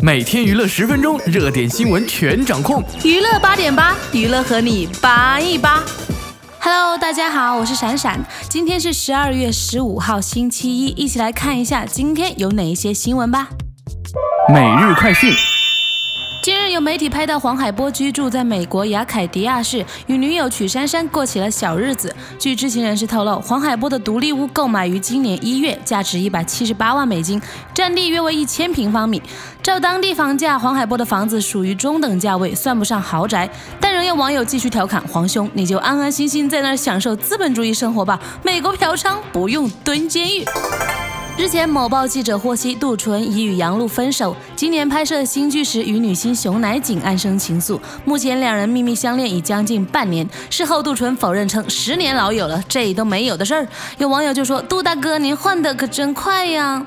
每天娱乐十分钟，热点新闻全掌控。娱乐八点八，娱乐和你八一八。Hello，大家好，我是闪闪。今天是十二月十五号，星期一，一起来看一下今天有哪一些新闻吧。每日快讯。有媒体拍到黄海波居住在美国雅凯迪亚市，与女友曲珊珊过起了小日子。据知情人士透露，黄海波的独立屋购买于今年一月，价值一百七十八万美金，占地约为一千平方米。照当地房价，黄海波的房子属于中等价位，算不上豪宅。但仍有网友继续调侃黄兄：“你就安安心心在那儿享受资本主义生活吧，美国嫖娼不用蹲监狱。”日前，某报记者获悉，杜淳已与杨璐分手。今年拍摄新剧时，与女星熊乃瑾暗生情愫。目前两人秘密相恋已将近半年。事后，杜淳否认称十年老友了，这都没有的事儿。有网友就说：“杜大哥，您换的可真快呀！”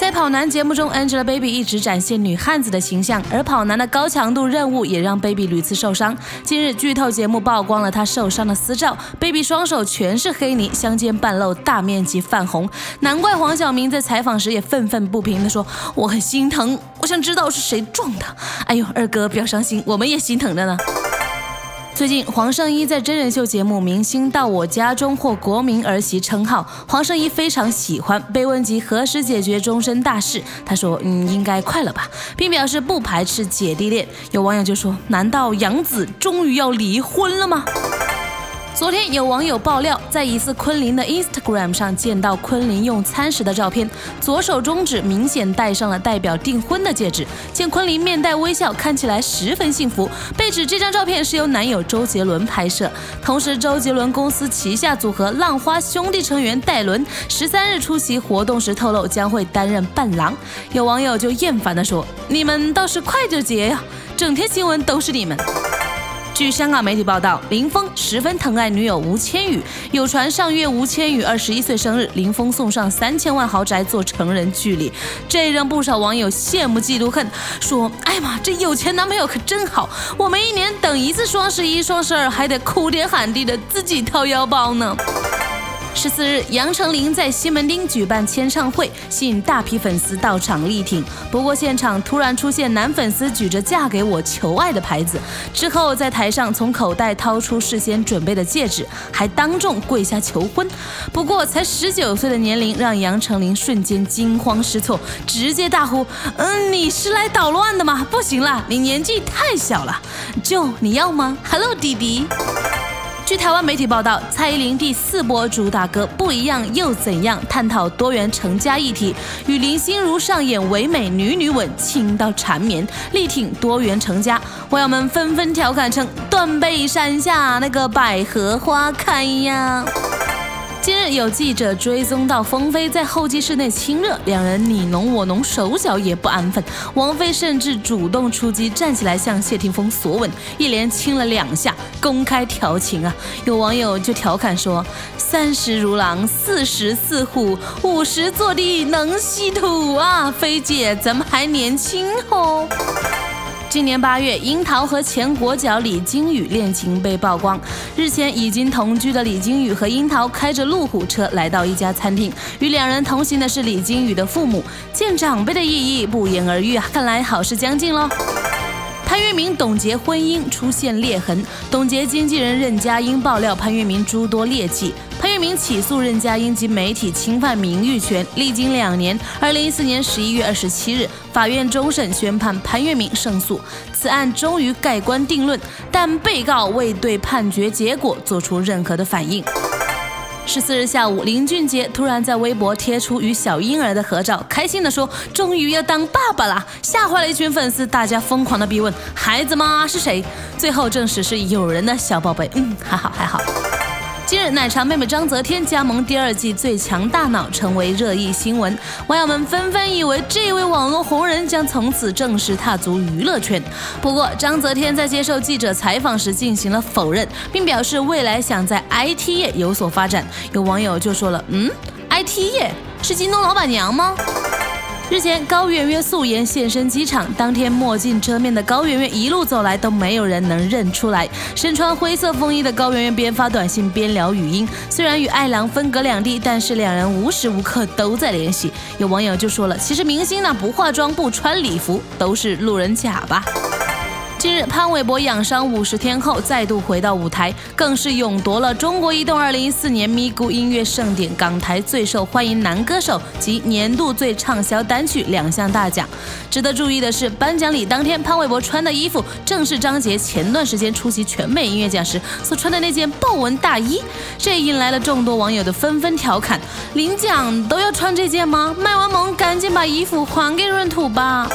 在跑男节目中，Angelababy 一直展现女汉子的形象，而跑男的高强度任务也让 Baby 屡次受伤。近日，剧透节目曝光了她受伤的私照，Baby 双手全是黑泥，相间半露，大面积泛红。难怪黄晓明在采访时也愤愤不平地说：“我很心疼，我想知道是谁撞的。”哎呦，二哥不要伤心，我们也心疼着呢。最近，黄圣依在真人秀节目《明星到我家中》获国民儿媳称号，黄圣依非常喜欢。被问及何时解决终身大事，她说：“嗯，应该快了吧，并表示不排斥姐弟恋。”有网友就说：“难道杨紫终于要离婚了吗？”昨天有网友爆料，在疑似昆凌的 Instagram 上见到昆凌用餐时的照片，左手中指明显戴上了代表订婚的戒指。见昆凌面带微笑，看起来十分幸福。被指这张照片是由男友周杰伦拍摄。同时，周杰伦公司旗下组合浪花兄弟成员戴伦十三日出席活动时透露，将会担任伴郎。有网友就厌烦地说：“你们倒是快着结呀，整天新闻都是你们。”据香港媒体报道，林峰十分疼爱女友吴千语，有传上月吴千语二十一岁生日，林峰送上三千万豪宅做成人剧礼，这让不少网友羡慕嫉妒恨，说：“哎呀妈，这有钱男朋友可真好，我们一年等一次双十一、双十二，还得哭天喊地的自己掏腰包呢。”十四日，杨丞琳在西门町举办签唱会，吸引大批粉丝到场力挺。不过，现场突然出现男粉丝举着“嫁给我，求爱”的牌子，之后在台上从口袋掏出事先准备的戒指，还当众跪下求婚。不过，才十九岁的年龄让杨丞琳瞬间惊慌失措，直接大呼：“嗯，你是来捣乱的吗？不行了，你年纪太小了。就你要吗？Hello，弟弟。”据台湾媒体报道，蔡依林第四波主打歌《不一样又怎样》，探讨多元成家议题，与林心如上演唯美女女吻，亲到缠绵，力挺多元成家。网友们纷纷调侃称：“断背山下那个百合花开呀。”有记者追踪到冯飞在候机室内亲热，两人你侬我侬，手脚也不安分。王菲甚至主动出击，站起来向谢霆锋索吻，一连亲了两下，公开调情啊！有网友就调侃说：“三十如狼，四十似虎，五十坐地能吸土啊！菲姐咱们还年轻哦。”今年八月，樱桃和前国脚李金羽恋情被曝光。日前，已经同居的李金羽和樱桃开着路虎车来到一家餐厅，与两人同行的是李金羽的父母。见长辈的意义，不言而喻啊！看来好事将近喽。潘粤明、董洁婚姻出现裂痕，董洁经纪人任嘉英爆料潘粤明诸多劣迹。潘粤明起诉任佳英及媒体侵犯名誉权，历经两年，二零一四年十一月二十七日，法院终审宣判潘粤明胜诉，此案终于盖棺定论，但被告未对判决结果做出任何的反应。十四日下午，林俊杰突然在微博贴出与小婴儿的合照，开心地说：“终于要当爸爸了！”吓坏了一群粉丝，大家疯狂的逼问：“孩子吗？是谁？”最后证实是友人的小宝贝。嗯，还好还好。今日，奶茶妹妹章泽天加盟第二季《最强大脑》，成为热议新闻。网友们纷纷以为这位网络红人将从此正式踏足娱乐圈。不过，章泽天在接受记者采访时进行了否认，并表示未来想在 IT 业有所发展。有网友就说了：“嗯，IT 业是京东老板娘吗？”日前，高圆圆素颜现身机场，当天墨镜遮面的高圆圆一路走来都没有人能认出来。身穿灰色风衣的高圆圆边发短信边聊语音，虽然与爱郎分隔两地，但是两人无时无刻都在联系。有网友就说了，其实明星呢不化妆不穿礼服都是路人甲吧。近日，潘玮柏养伤五十天后再度回到舞台，更是勇夺了中国移动二零一四年咪咕音乐盛典港台最受欢迎男歌手及年度最畅销单曲两项大奖。值得注意的是，颁奖礼当天，潘玮柏穿的衣服正是张杰前段时间出席全美音乐奖时所穿的那件豹纹大衣，这引来了众多网友的纷纷调侃：领奖都要穿这件吗？卖完萌赶紧把衣服还给闰土吧。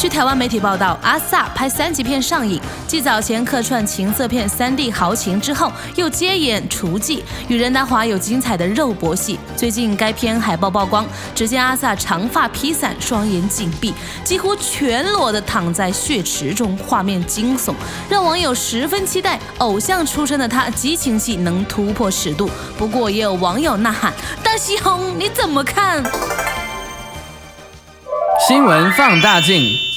据台湾媒体报道，阿 sa 拍三级片上映，继早前客串情色片《三 D 豪情》之后，又接演《厨妓》，与任达华有精彩的肉搏戏。最近该片海报曝光，只见阿 sa 长发披散，双眼紧闭，几乎全裸的躺在血池中，画面惊悚，让网友十分期待偶像出身的他激情戏能突破尺度。不过也有网友呐喊：“大西红，你怎么看？”新闻放大镜。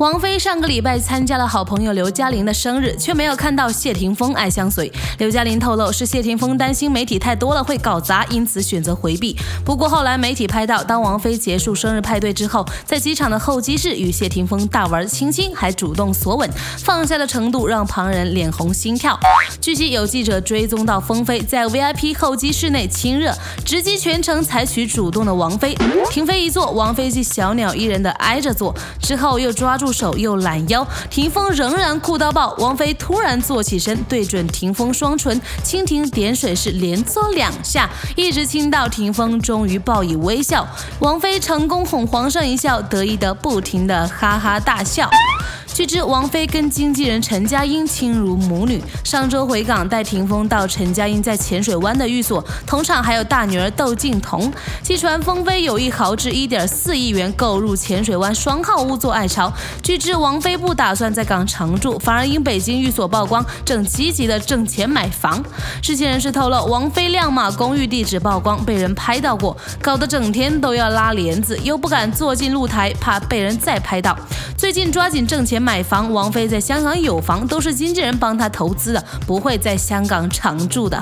王菲上个礼拜参加了好朋友刘嘉玲的生日，却没有看到谢霆锋爱相随。刘嘉玲透露，是谢霆锋担心媒体太多了会搞砸，因此选择回避。不过后来媒体拍到，当王菲结束生日派对之后，在机场的候机室与谢霆锋大玩亲亲，还主动索吻，放下的程度让旁人脸红心跳。据悉，有记者追踪到峰飞在 VIP 候机室内亲热，直击全程采取主动的王菲，停飞一坐，王菲即小鸟依人的挨着坐，之后又抓住。手又懒腰，霆锋仍然酷到爆。王菲突然坐起身，对准霆锋双唇，蜻蜓点水式连搓两下，一直亲到霆锋终于报以微笑。王菲成功哄皇上一笑，得意的不停的哈哈大笑。据知，王菲跟经纪人陈佳英亲如母女。上周回港带霆锋到陈佳英在浅水湾的寓所，同场还有大女儿窦靖童。据传，峰飞有意豪掷一点四亿元购入浅水湾双号屋做爱巢。据知，王菲不打算在港常住，反而因北京寓所曝光，正积极的挣钱买房。知情人士透露，王菲亮马公寓地址曝光，被人拍到过，搞得整天都要拉帘子，又不敢坐进露台，怕被人再拍到。最近抓紧挣钱。买买房，王菲在香港有房，都是经纪人帮她投资的，不会在香港常住的。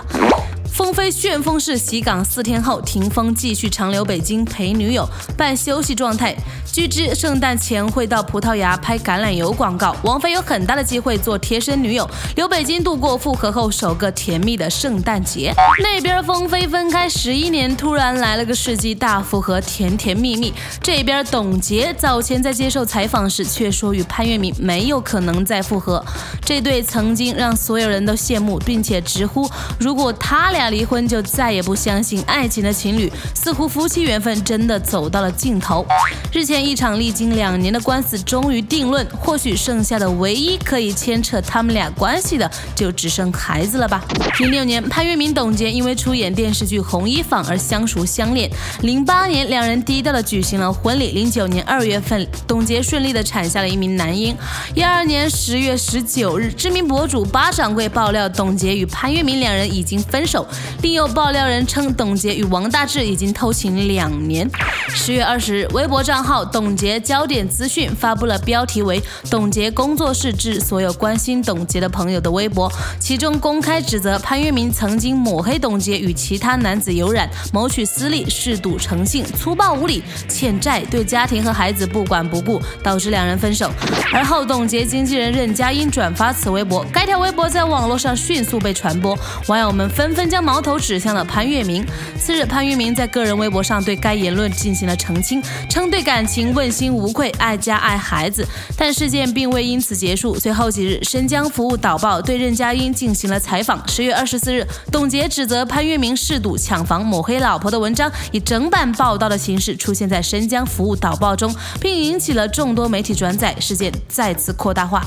风飞旋风式袭港四天后，霆锋继续长留北京陪女友，半休息状态。据知，圣诞前会到葡萄牙拍橄榄油广告，王菲有很大的机会做贴身女友，留北京度过复合后首个甜蜜的圣诞节。那边风飞分开十一年，突然来了个世纪大复合，甜甜蜜蜜。这边董洁早前在接受采访时却说与潘粤明没有可能再复合，这对曾经让所有人都羡慕，并且直呼如果他俩。离婚就再也不相信爱情的情侣，似乎夫妻缘分真的走到了尽头。日前，一场历经两年的官司终于定论，或许剩下的唯一可以牵扯他们俩关系的，就只剩孩子了吧。零六年，潘粤明、董洁因为出演电视剧《红衣坊》而相熟相恋。零八年，两人低调的举行了婚礼。零九年二月份，董洁顺利的产下了一名男婴。一二年十月十九日，知名博主巴掌柜爆料，董洁与潘粤明两人已经分手。另有爆料人称，董洁与王大治已经偷情两年。十月二十日，微博账号“董洁焦点资讯”发布了标题为“董洁工作室致所有关心董洁的朋友”的微博，其中公开指责潘粤明曾经抹黑董洁与其他男子有染，谋取私利，嗜赌成性，粗暴无礼，欠债，对家庭和孩子不管不顾，导致两人分手。而后，董洁经纪人任佳音转发此微博，该条微博在网络上迅速被传播，网友们纷纷将。矛头指向了潘粤明。次日，潘粤明在个人微博上对该言论进行了澄清，称对感情问心无愧，爱家爱孩子。但事件并未因此结束。随后几日，申江服务导报对任佳音进行了采访。十月二十四日，董洁指责潘粤明嗜赌抢房、抹黑老婆的文章，以整版报道的形式出现在申江服务导报中，并引起了众多媒体转载，事件再次扩大化。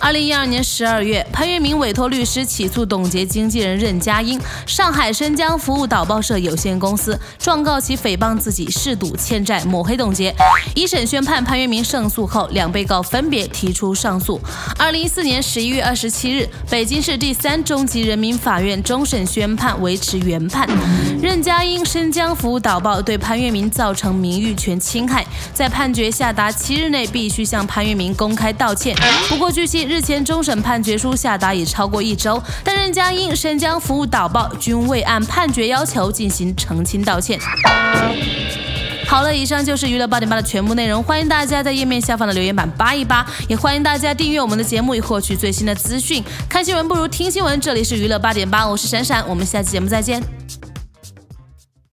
二零一二年十二月，潘粤明委托律师起诉董洁经纪人任佳音。上海申江服务导报社有限公司状告其诽谤自己嗜赌欠债抹黑董洁。一审宣判潘粤明胜诉后，两被告分别提出上诉。二零一四年十一月二十七日，北京市第三中级人民法院终审宣判维持原判。任家因申江服务导报对潘粤明造成名誉权侵害，在判决下达七日内必须向潘粤明公开道歉。不过据悉，日前终审判决书下达已超过一周，但任家因申江服务导报均未按判决要求进行澄清道歉。好了，以上就是娱乐八点八的全部内容。欢迎大家在页面下方的留言板扒一扒，也欢迎大家订阅我们的节目以获取最新的资讯。看新闻不如听新闻，这里是娱乐八点八，我是闪闪，我们下期节目再见。